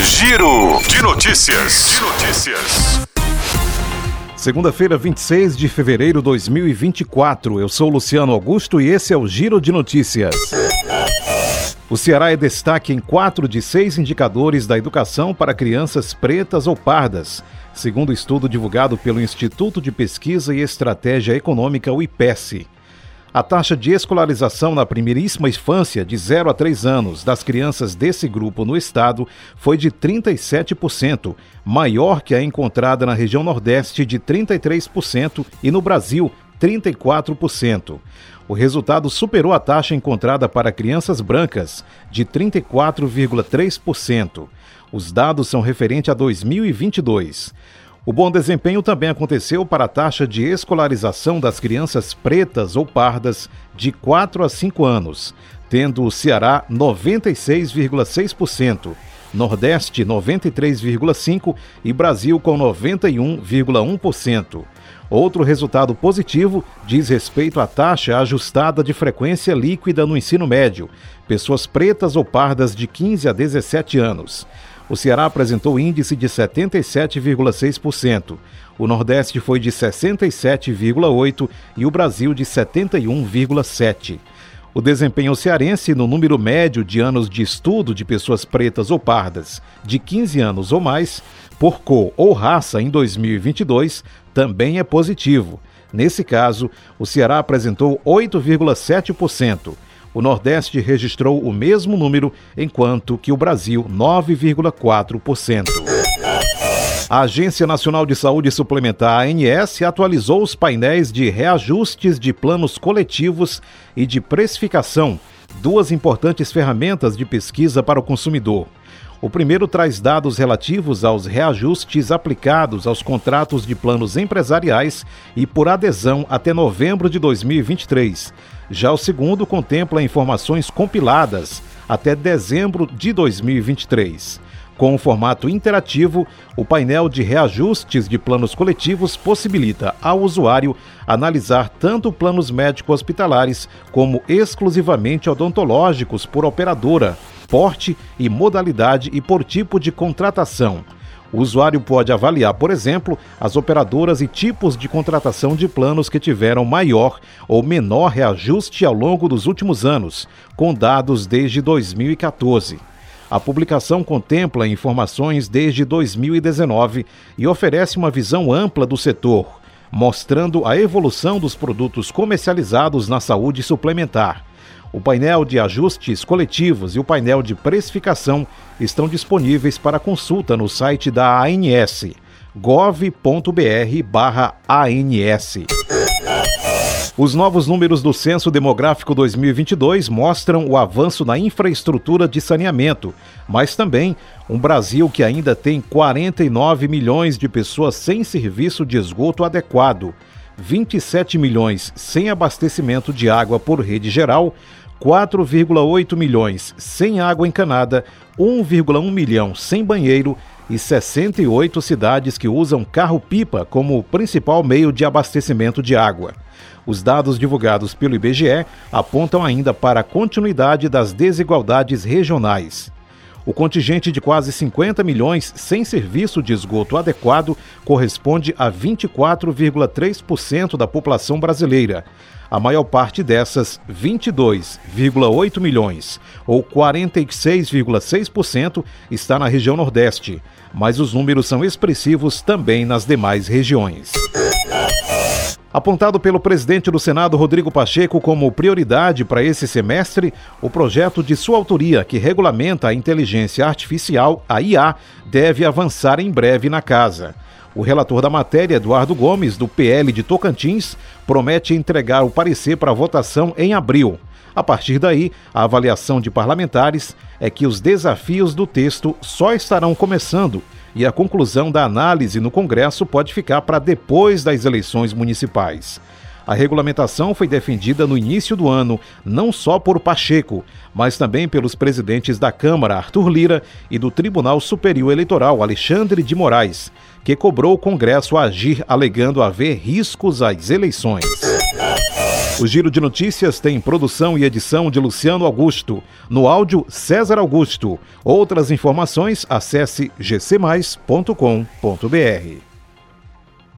Giro de notícias. De notícias. Segunda-feira, 26 de fevereiro de 2024. Eu sou Luciano Augusto e esse é o Giro de Notícias. O Ceará é destaque em quatro de seis indicadores da educação para crianças pretas ou pardas, segundo estudo divulgado pelo Instituto de Pesquisa e Estratégia Econômica, o IPES. A taxa de escolarização na primeiríssima infância, de 0 a 3 anos, das crianças desse grupo no estado foi de 37%, maior que a encontrada na região Nordeste, de 33%, e no Brasil, 34%. O resultado superou a taxa encontrada para crianças brancas, de 34,3%. Os dados são referentes a 2022. O bom desempenho também aconteceu para a taxa de escolarização das crianças pretas ou pardas de 4 a 5 anos, tendo o Ceará 96,6%, Nordeste 93,5% e Brasil com 91,1%. Outro resultado positivo diz respeito à taxa ajustada de frequência líquida no ensino médio, pessoas pretas ou pardas de 15 a 17 anos. O Ceará apresentou índice de 77,6%. O Nordeste foi de 67,8% e o Brasil de 71,7%. O desempenho cearense no número médio de anos de estudo de pessoas pretas ou pardas de 15 anos ou mais, por cor ou raça em 2022, também é positivo. Nesse caso, o Ceará apresentou 8,7%. O Nordeste registrou o mesmo número, enquanto que o Brasil 9,4%. A Agência Nacional de Saúde Suplementar, ANS, atualizou os painéis de reajustes de planos coletivos e de precificação, duas importantes ferramentas de pesquisa para o consumidor. O primeiro traz dados relativos aos reajustes aplicados aos contratos de planos empresariais e por adesão até novembro de 2023. Já o segundo contempla informações compiladas até dezembro de 2023. Com um formato interativo, o painel de reajustes de planos coletivos possibilita ao usuário analisar tanto planos médico-hospitalares como exclusivamente odontológicos por operadora, porte e modalidade e por tipo de contratação. O usuário pode avaliar, por exemplo, as operadoras e tipos de contratação de planos que tiveram maior ou menor reajuste ao longo dos últimos anos, com dados desde 2014. A publicação contempla informações desde 2019 e oferece uma visão ampla do setor, mostrando a evolução dos produtos comercializados na saúde suplementar. O painel de ajustes coletivos e o painel de precificação estão disponíveis para consulta no site da ANS, gov.br/ans. Os novos números do Censo Demográfico 2022 mostram o avanço na infraestrutura de saneamento, mas também um Brasil que ainda tem 49 milhões de pessoas sem serviço de esgoto adequado, 27 milhões sem abastecimento de água por rede geral, 4,8 milhões sem água encanada, 1,1 milhão sem banheiro e 68 cidades que usam carro-pipa como principal meio de abastecimento de água. Os dados divulgados pelo IBGE apontam ainda para a continuidade das desigualdades regionais. O contingente de quase 50 milhões sem serviço de esgoto adequado corresponde a 24,3% da população brasileira. A maior parte dessas, 22,8 milhões, ou 46,6%, está na região Nordeste, mas os números são expressivos também nas demais regiões. Apontado pelo presidente do Senado, Rodrigo Pacheco, como prioridade para esse semestre, o projeto de sua autoria, que regulamenta a inteligência artificial, a IA, deve avançar em breve na casa. O relator da matéria, Eduardo Gomes, do PL de Tocantins, promete entregar o parecer para votação em abril. A partir daí, a avaliação de parlamentares é que os desafios do texto só estarão começando e a conclusão da análise no Congresso pode ficar para depois das eleições municipais. A regulamentação foi defendida no início do ano, não só por Pacheco, mas também pelos presidentes da Câmara, Arthur Lira, e do Tribunal Superior Eleitoral, Alexandre de Moraes, que cobrou o Congresso a agir alegando haver riscos às eleições. O Giro de Notícias tem produção e edição de Luciano Augusto. No áudio, César Augusto. Outras informações, acesse gcmais.com.br.